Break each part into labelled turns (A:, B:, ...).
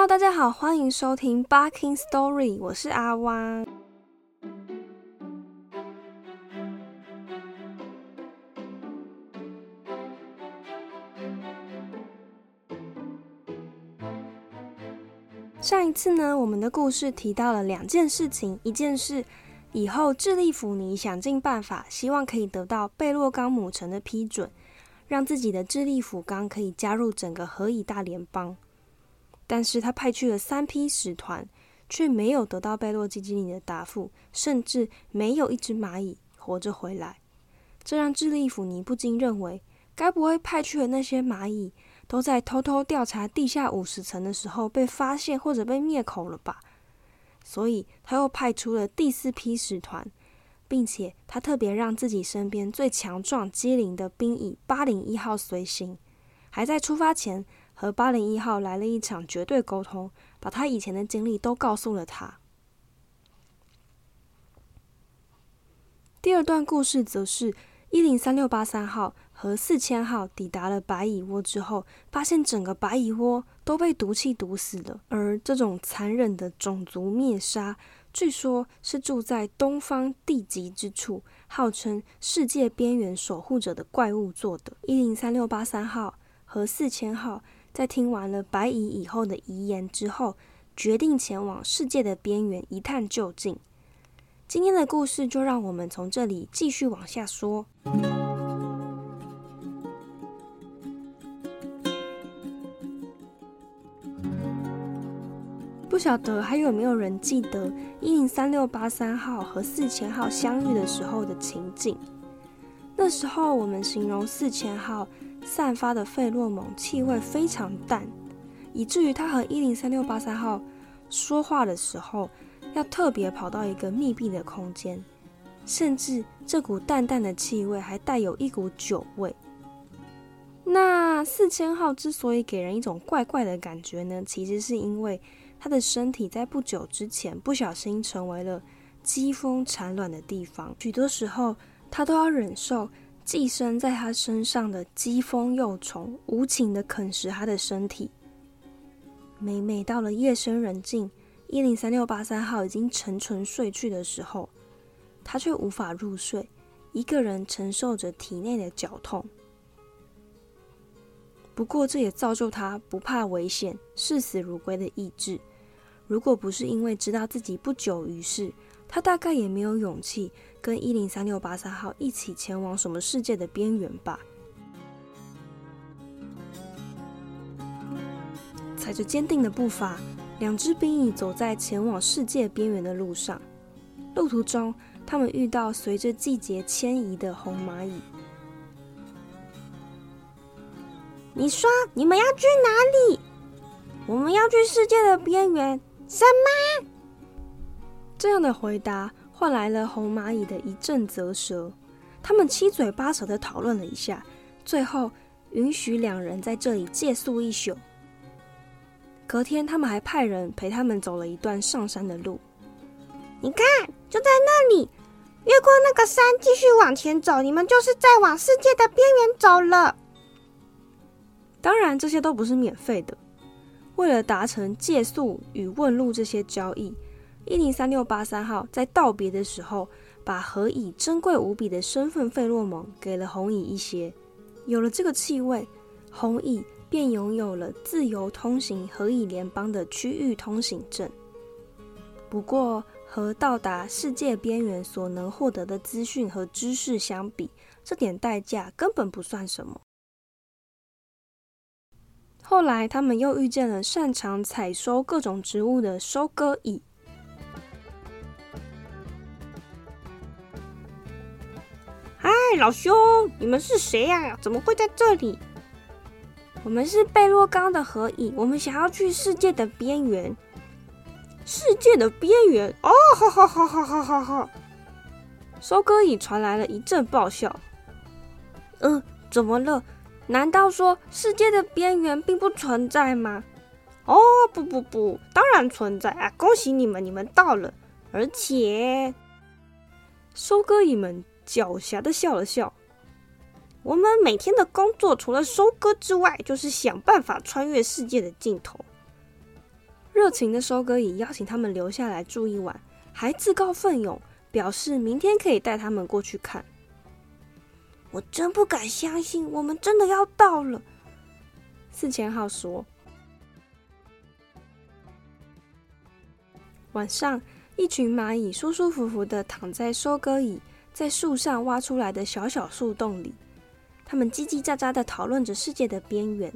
A: Hello，大家好，欢迎收听《Barking Story》，我是阿汪。上一次呢，我们的故事提到了两件事情，一件事以后智利府尼想尽办法，希望可以得到贝洛冈母城的批准，让自己的智利府冈可以加入整个何以大联邦。但是他派去了三批使团，却没有得到贝洛基基尼的答复，甚至没有一只蚂蚁活着回来。这让智利府尼不禁认为，该不会派去的那些蚂蚁？都在偷偷调查地下五十层的时候被发现或者被灭口了吧？所以他又派出了第四批使团，并且他特别让自己身边最强壮机灵的兵蚁八零一号随行，还在出发前和八零一号来了一场绝对沟通，把他以前的经历都告诉了他。第二段故事则是一零三六八三号。和四千号抵达了白蚁窝之后，发现整个白蚁窝都被毒气毒死了。而这种残忍的种族灭杀，据说是住在东方地极之处，号称世界边缘守护者的怪物做的。一零三六八三号和四千号在听完了白蚁以后的遗言之后，决定前往世界的边缘一探究竟。今天的故事就让我们从这里继续往下说。不晓得还有没有人记得一零三六八三号和四千号相遇的时候的情景？那时候我们形容四千号散发的费洛蒙气味非常淡，以至于他和一零三六八三号说话的时候要特别跑到一个密闭的空间，甚至这股淡淡的气味还带有一股酒味。那四千号之所以给人一种怪怪的感觉呢，其实是因为。他的身体在不久之前不小心成为了疾风产卵的地方，许多时候他都要忍受寄生在他身上的疾风幼虫无情的啃食他的身体。每每到了夜深人静，一零三六八三号已经沉沉睡去的时候，他却无法入睡，一个人承受着体内的绞痛。不过这也造就他不怕危险、视死如归的意志。如果不是因为知道自己不久于世，他大概也没有勇气跟一零三六八三号一起前往什么世界的边缘吧。踩着坚定的步伐，两只兵蚁走在前往世界边缘的路上。路途中，他们遇到随着季节迁移的红蚂蚁。
B: 你说你们要去哪里？我们要去世界的边缘。什么？
A: 这样的回答换来了红蚂蚁的一阵啧舌。他们七嘴八舌的讨论了一下，最后允许两人在这里借宿一宿。隔天，他们还派人陪他们走了一段上山的路。
B: 你看，就在那里，越过那个山，继续往前走，你们就是在往世界的边缘走了。
A: 当然，这些都不是免费的。为了达成借宿与问路这些交易，一零三六八三号在道别的时候，把何以珍贵无比的身份费洛蒙给了红蚁一些。有了这个气味，红蚁便拥有了自由通行何以联邦的区域通行证。不过，和到达世界边缘所能获得的资讯和知识相比，这点代价根本不算什么。后来，他们又遇见了擅长采收各种植物的收割蚁。
B: 嗨，老兄，你们是谁呀？怎么会在这里？
A: 我们是贝洛冈的合影，我们想要去世界的边缘。
B: 世界的边缘？哦，好好好好好好好。
A: 收割蚁传来了一阵爆笑。
B: 嗯，怎么了？难道说世界的边缘并不存在吗？哦，不不不，当然存在啊！恭喜你们，你们到了。而且，
A: 收割蚁们狡黠的笑了笑。
B: 我们每天的工作除了收割之外，就是想办法穿越世界的尽头。
A: 热情的收割蚁邀请他们留下来住一晚，还自告奋勇，表示明天可以带他们过去看。
B: 我真不敢相信，我们真的要到了。
A: 四千号说。晚上，一群蚂蚁舒舒服服的躺在收割蚁在树上挖出来的小小树洞里，他们叽叽喳喳的讨论着世界的边缘。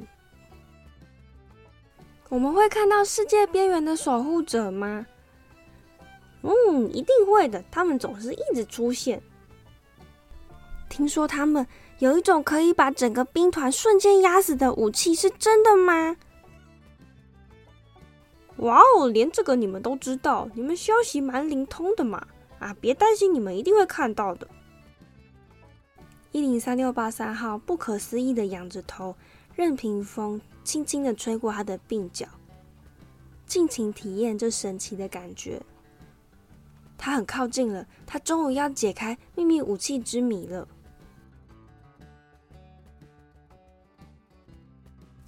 A: 我们会看到世界边缘的守护者吗？
B: 嗯，一定会的。他们总是一直出现。听说他们有一种可以把整个兵团瞬间压死的武器，是真的吗？
A: 哇哦，连这个你们都知道，你们消息蛮灵通的嘛！啊，别担心，你们一定会看到的。一零三六八三号不可思议的仰着头，任凭风轻轻的吹过他的鬓角，尽情体验这神奇的感觉。他很靠近了，他终于要解开秘密武器之谜了。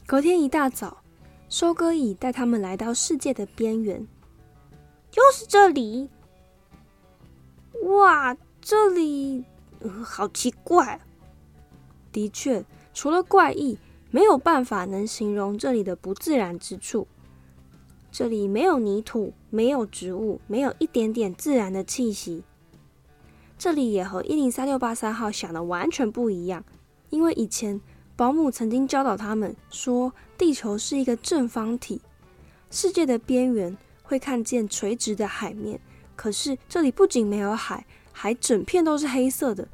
A: 隔天一大早。收割蚁带他们来到世界的边缘，
B: 就是这里。哇，这里好奇怪。
A: 的确，除了怪异，没有办法能形容这里的不自然之处。这里没有泥土，没有植物，没有一点点自然的气息。这里也和一零三六八三号想的完全不一样，因为以前。保姆曾经教导他们说，地球是一个正方体，世界的边缘会看见垂直的海面。可是这里不仅没有海，还整片都是黑色的，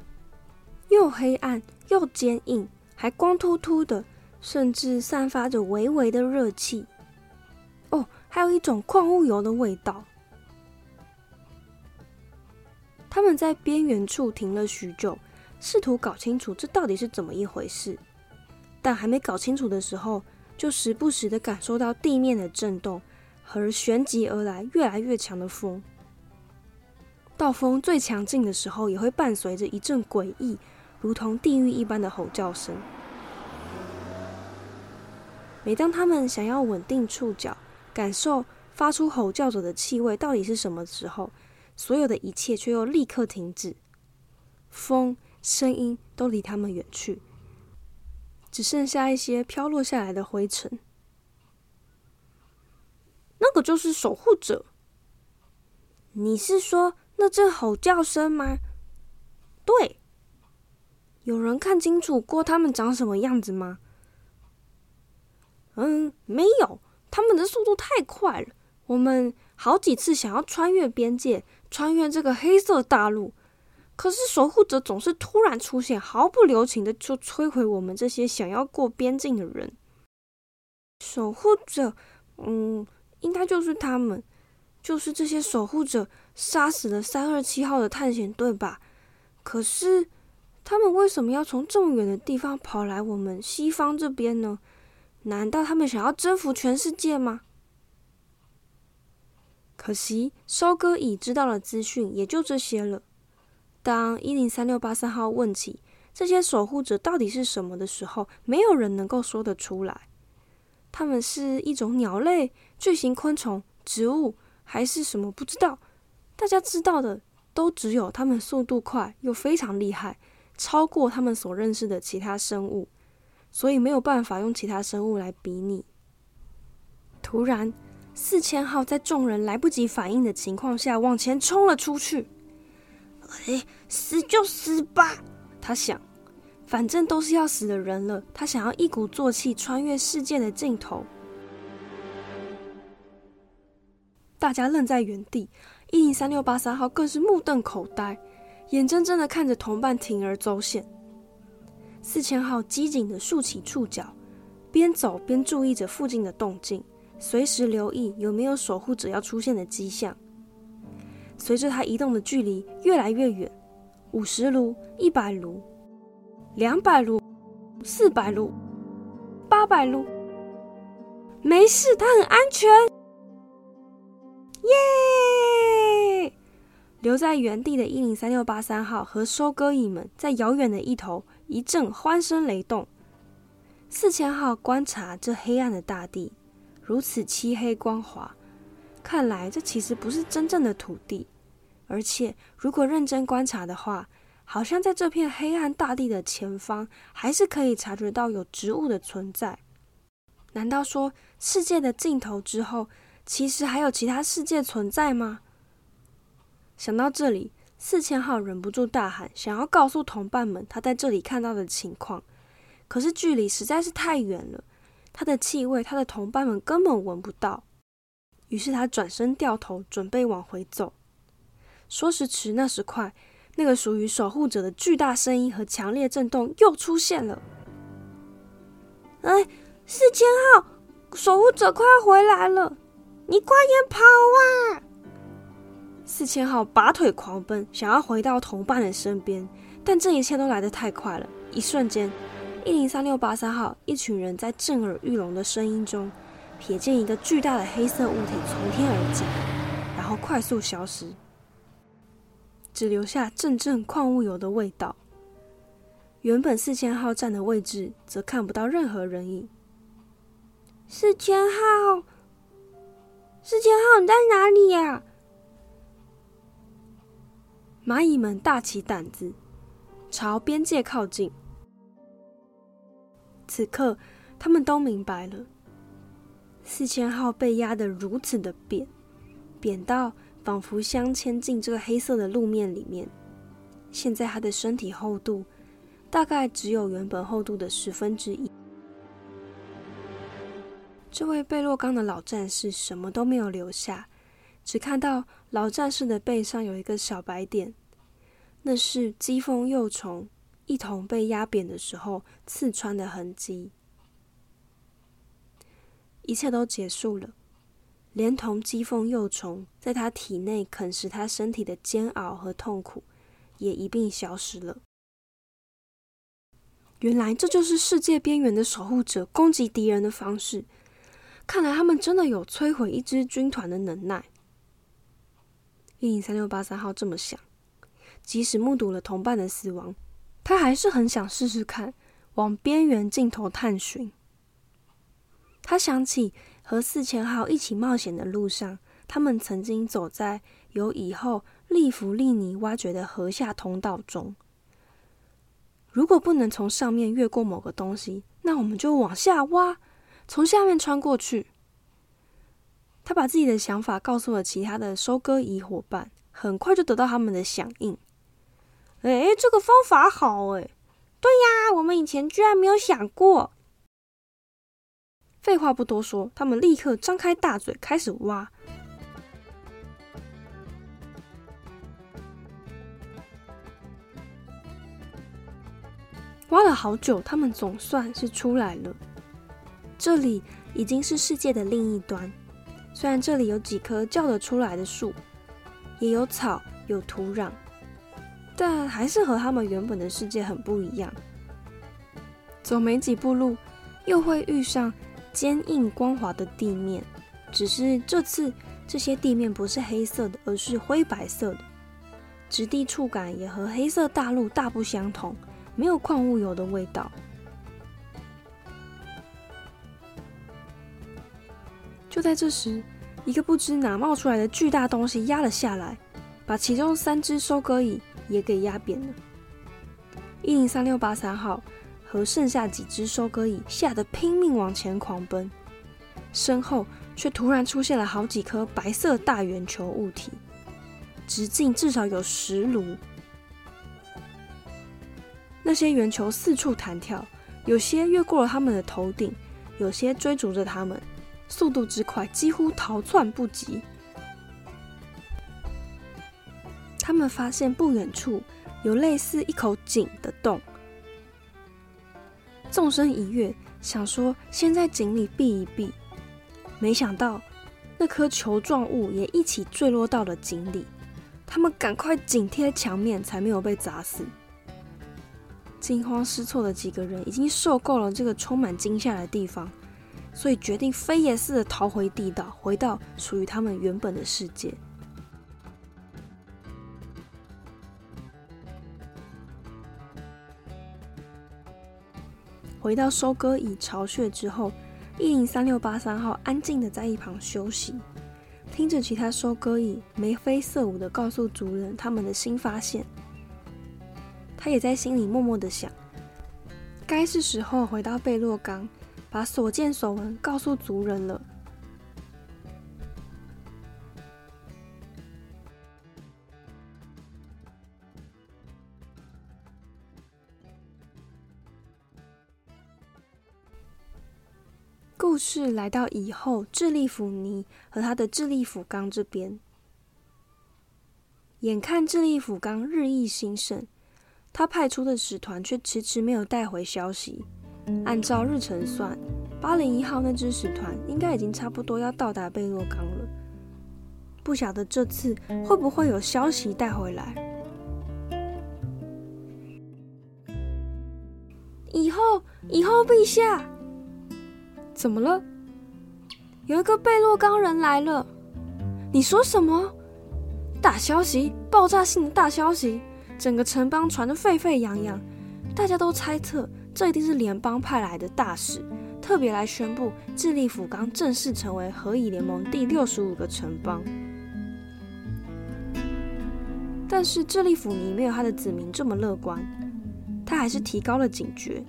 A: 又黑暗又坚硬，还光秃秃的，甚至散发着微微的热气。哦，还有一种矿物油的味道。他们在边缘处停了许久，试图搞清楚这到底是怎么一回事。但还没搞清楚的时候，就时不时的感受到地面的震动和旋即而来、越来越强的风。到风最强劲的时候，也会伴随着一阵诡异、如同地狱一般的吼叫声。每当他们想要稳定触角，感受发出吼叫者的气味到底是什么时候，所有的一切却又立刻停止，风、声音都离他们远去。只剩下一些飘落下来的灰尘。
B: 那个就是守护者。你是说那阵吼叫声吗？
A: 对。有人看清楚过他们长什么样子吗？
B: 嗯，没有。他们的速度太快了，我们好几次想要穿越边界，穿越这个黑色大陆。可是守护者总是突然出现，毫不留情的就摧毁我们这些想要过边境的人。守护者，嗯，应该就是他们，就是这些守护者杀死了三二七号的探险队吧？可是他们为什么要从这么远的地方跑来我们西方这边呢？难道他们想要征服全世界吗？可惜收割已知道了资讯，也就这些了。当一零三六八三号问起这些守护者到底是什么的时候，没有人能够说得出来。他们是一种鸟类、巨型昆虫、植物，还是什么？不知道。大家知道的都只有他们速度快又非常厉害，超过他们所认识的其他生物，所以没有办法用其他生物来比拟。突然，四千号在众人来不及反应的情况下往前冲了出去。哎，死就死吧！
A: 他想，反正都是要死的人了。他想要一鼓作气穿越世界的尽头。大家愣在原地，一零三六八三号更是目瞪口呆，眼睁睁的看着同伴铤而走险。四千号机警的竖起触角，边走边注意着附近的动静，随时留意有没有守护者要出现的迹象。随着他移动的距离越来越远，五十卢、一百卢、两百卢、四百卢、八百卢，没事，他很安全。留在原地的一零三六八三号和收割蚁们在遥远的一头一阵欢声雷动。四千号观察这黑暗的大地，如此漆黑光滑，看来这其实不是真正的土地，而且如果认真观察的话，好像在这片黑暗大地的前方，还是可以察觉到有植物的存在。难道说世界的尽头之后，其实还有其他世界存在吗？想到这里，四千号忍不住大喊，想要告诉同伴们他在这里看到的情况。可是距离实在是太远了，他的气味，他的同伴们根本闻不到。于是他转身掉头，准备往回走。说时迟，那时快，那个属于守护者的巨大声音和强烈震动又出现了。
B: 哎，四千号，守护者快要回来了，你快点跑啊！
A: 四千号拔腿狂奔，想要回到同伴的身边，但这一切都来得太快了。一瞬间，一零三六八三号一群人在震耳欲聋的声音中。瞥见一个巨大的黑色物体从天而降，然后快速消失，只留下阵阵矿物油的味道。原本四千号站的位置则看不到任何人影。
B: 四千号，四千号，你在哪里呀？
A: 蚂蚁们大起胆子，朝边界靠近。此刻，他们都明白了。四千号被压得如此的扁，扁到仿佛镶嵌进这个黑色的路面里面。现在它的身体厚度大概只有原本厚度的十分之一。这位贝洛冈的老战士什么都没有留下，只看到老战士的背上有一个小白点，那是鸡蜂幼虫一同被压扁的时候刺穿的痕迹。一切都结束了，连同鸡凤幼虫在他体内啃食他身体的煎熬和痛苦，也一并消失了。原来这就是世界边缘的守护者攻击敌人的方式。看来他们真的有摧毁一支军团的能耐。一零三六八三号这么想，即使目睹了同伴的死亡，他还是很想试试看，往边缘尽头探寻。他想起和四千号一起冒险的路上，他们曾经走在由以后利弗利尼挖掘的河下通道中。如果不能从上面越过某个东西，那我们就往下挖，从下面穿过去。他把自己的想法告诉了其他的收割仪伙伴，很快就得到他们的响应。
B: 哎，这个方法好哎！对呀，我们以前居然没有想过。
A: 废话不多说，他们立刻张开大嘴开始挖。挖了好久，他们总算是出来了。这里已经是世界的另一端。虽然这里有几棵叫得出来的树，也有草、有土壤，但还是和他们原本的世界很不一样。走没几步路，又会遇上。坚硬光滑的地面，只是这次这些地面不是黑色的，而是灰白色的，质地触感也和黑色大陆大不相同，没有矿物油的味道。就在这时，一个不知哪冒出来的巨大东西压了下来，把其中三只收割椅也给压扁了。一零三六八三号。和剩下几只收割蚁吓得拼命往前狂奔，身后却突然出现了好几颗白色大圆球物体，直径至少有十卢。那些圆球四处弹跳，有些越过了他们的头顶，有些追逐着他们，速度之快几乎逃窜不及。他们发现不远处有类似一口井的洞。纵身一跃，想说先在井里避一避，没想到那颗球状物也一起坠落到了井里。他们赶快紧贴墙面，才没有被砸死。惊慌失措的几个人已经受够了这个充满惊吓的地方，所以决定飞也似的逃回地道，回到属于他们原本的世界。回到收割蚁巢穴之后，一零三六八三号安静的在一旁休息。听着其他收割蚁眉飞色舞的告诉主人他们的新发现，他也在心里默默的想：该是时候回到贝洛冈，把所见所闻告诉族人了。故事来到以后，智利府尼和他的智利府刚这边，眼看智利府刚日益兴盛，他派出的使团却迟迟没有带回消息。按照日程算，八零一号那支使团应该已经差不多要到达贝洛冈了。不晓得这次会不会有消息带回来？
B: 以后，以后，陛下。
A: 怎么了？
B: 有一个贝洛冈人来了。
A: 你说什么？大消息，爆炸性的大消息，整个城邦传得沸沸扬扬。大家都猜测，这一定是联邦派来的大使，特别来宣布智利府刚正式成为何以联盟第六十五个城邦。但是智利府尼没有他的子民这么乐观，他还是提高了警觉。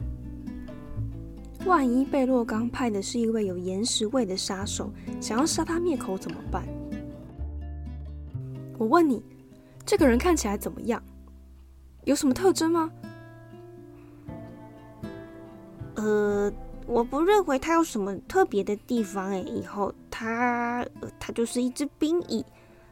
A: 万一贝洛刚派的是一位有岩石味的杀手，想要杀他灭口怎么办？我问你，这个人看起来怎么样？有什么特征吗？
B: 呃，我不认为它有什么特别的地方。哎，以后它它就是一只兵蚁，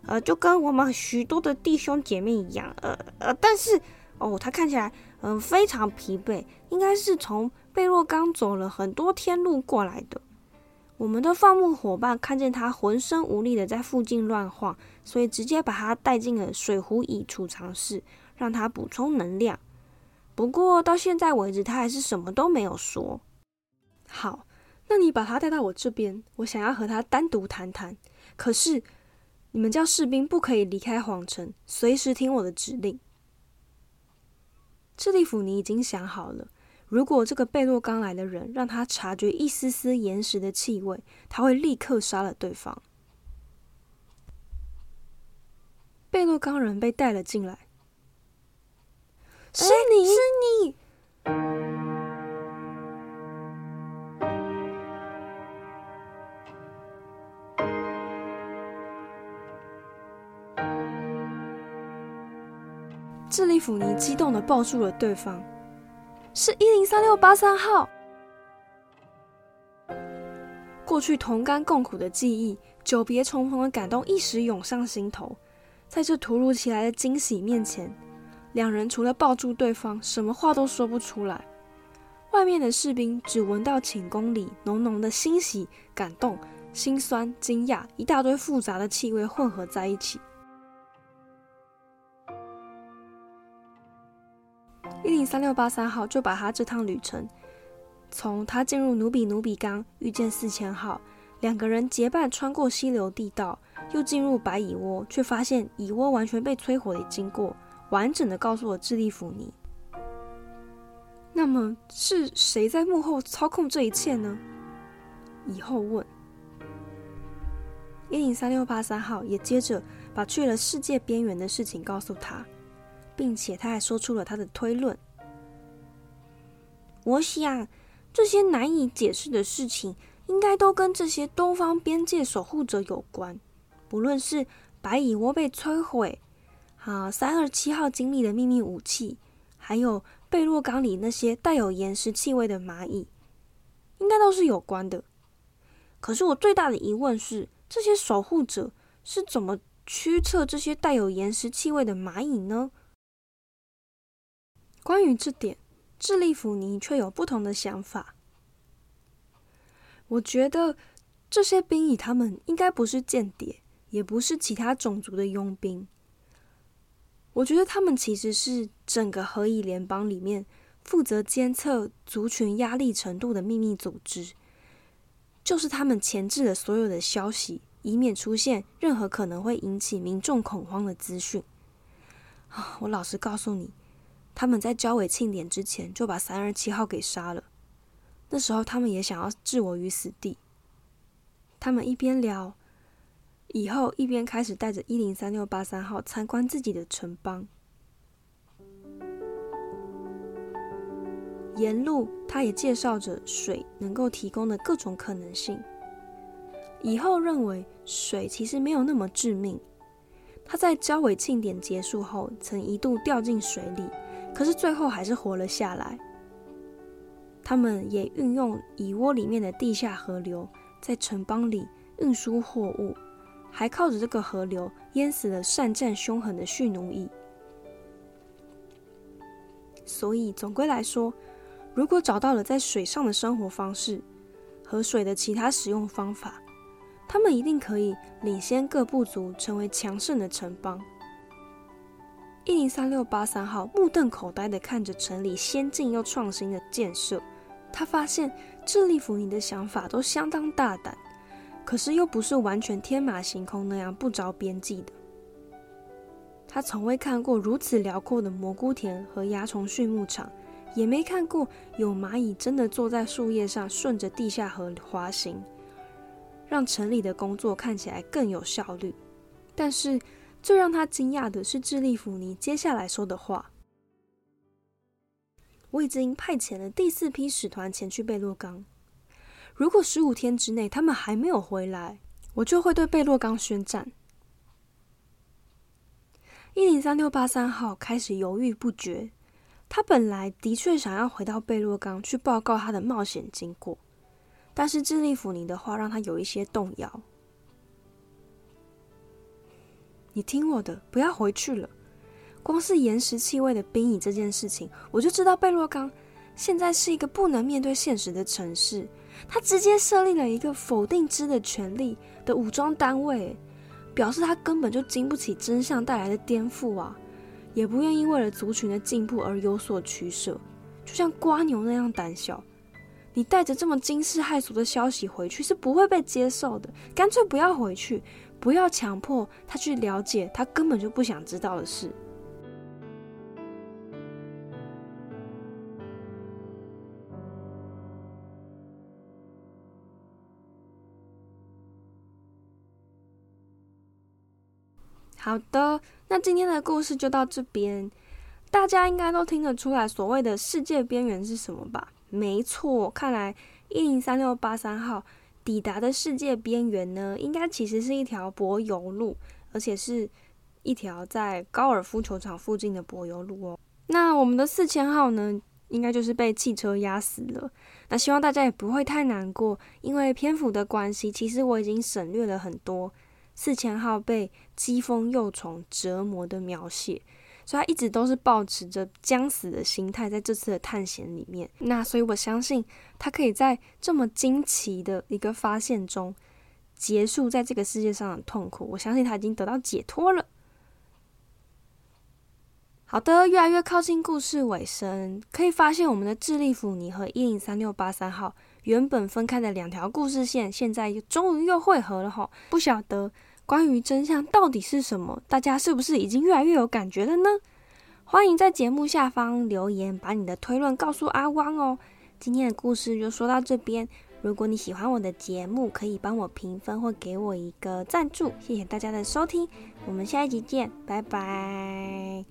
B: 呃，就跟我们许多的弟兄姐妹一样。呃呃，但是哦，他看起来嗯非常疲惫，应该是从。贝洛刚走了很多天路过来的，我们的放牧伙伴看见他浑身无力的在附近乱晃，所以直接把他带进了水壶蚁储藏室，让他补充能量。不过到现在为止，他还是什么都没有说。
A: 好，那你把他带到我这边，我想要和他单独谈谈。可是你们叫士兵不可以离开皇城，随时听我的指令。智利府，你已经想好了。如果这个贝洛刚来的人让他察觉一丝丝岩石的气味，他会立刻杀了对方。贝洛刚人被带了进来，
B: 是你
A: 是你！智利府尼激动的抱住了对方。是一零三六八三号。过去同甘共苦的记忆，久别重逢的感动一时涌上心头。在这突如其来的惊喜面前，两人除了抱住对方，什么话都说不出来。外面的士兵只闻到寝宫里浓浓的欣喜、感动、心酸、惊讶，一大堆复杂的气味混合在一起。一零三六八三号就把他这趟旅程，从他进入努比努比冈遇见四千号，两个人结伴穿过溪流地道，又进入白蚁窝，却发现蚁窝完全被摧毁的经过，完整的告诉了智利福尼。那么是谁在幕后操控这一切呢？以后问。一零三六八三号也接着把去了世界边缘的事情告诉他。并且他还说出了他的推论。
B: 我想，这些难以解释的事情，应该都跟这些东方边界守护者有关。不论是白蚁窝被摧毁，啊，三二七号经历的秘密武器，还有贝洛冈里那些带有岩石气味的蚂蚁，应该都是有关的。可是我最大的疑问是，这些守护者是怎么驱策这些带有岩石气味的蚂蚁呢？
A: 关于这点，智利弗尼却有不同的想法。我觉得这些兵蚁他们应该不是间谍，也不是其他种族的佣兵。我觉得他们其实是整个何以联邦里面负责监测族群压力程度的秘密组织，就是他们前置了所有的消息，以免出现任何可能会引起民众恐慌的资讯。啊，我老实告诉你。他们在交尾庆典之前就把三二七号给杀了。那时候他们也想要置我于死地。他们一边聊，以后一边开始带着一零三六八三号参观自己的城邦。沿路，他也介绍着水能够提供的各种可能性。以后认为水其实没有那么致命。他在交尾庆典结束后，曾一度掉进水里，可是最后还是活了下来。他们也运用蚁窝里面的地下河流，在城邦里运输货物，还靠着这个河流淹死了善战凶狠的蓄奴役。所以总归来说，如果找到了在水上的生活方式和水的其他使用方法，他们一定可以领先各部族，成为强盛的城邦。一零三六八三号目瞪口呆的看着城里先进又创新的建设。他发现智利弗尼的想法都相当大胆，可是又不是完全天马行空那样不着边际的。他从未看过如此辽阔的蘑菇田和蚜虫畜牧场，也没看过有蚂蚁真的坐在树叶上顺着地下河滑行，让城里的工作看起来更有效率。但是最让他惊讶的是智利弗尼接下来说的话。我已经派遣了第四批使团前去贝洛冈。如果十五天之内他们还没有回来，我就会对贝洛冈宣战。一零三六八三号开始犹豫不决。他本来的确想要回到贝洛冈去报告他的冒险经过，但是智利府尼的话让他有一些动摇。你听我的，不要回去了。光是岩石气味的兵役这件事情，我就知道贝洛冈现在是一个不能面对现实的城市。他直接设立了一个否定之的权利的武装单位，表示他根本就经不起真相带来的颠覆啊，也不愿意为了族群的进步而有所取舍，就像瓜牛那样胆小。你带着这么惊世骇俗的消息回去是不会被接受的，干脆不要回去，不要强迫他去了解他根本就不想知道的事。好的，那今天的故事就到这边。大家应该都听得出来，所谓的世界边缘是什么吧？没错，看来一零三六八三号抵达的世界边缘呢，应该其实是一条柏油路，而且是一条在高尔夫球场附近的柏油路哦。那我们的四千号呢，应该就是被汽车压死了。那希望大家也不会太难过，因为篇幅的关系，其实我已经省略了很多。四千号被疾风幼虫折磨的描写，所以他一直都是保持着将死的心态，在这次的探险里面。那所以我相信他可以在这么惊奇的一个发现中结束在这个世界上的痛苦。我相信他已经得到解脱了。好的，越来越靠近故事尾声，可以发现我们的智利弗尼和一零三六八三号。原本分开的两条故事线，现在终于又汇合了哈！不晓得关于真相到底是什么，大家是不是已经越来越有感觉了呢？欢迎在节目下方留言，把你的推论告诉阿汪哦。今天的故事就说到这边，如果你喜欢我的节目，可以帮我评分或给我一个赞助，谢谢大家的收听，我们下一集见，拜拜。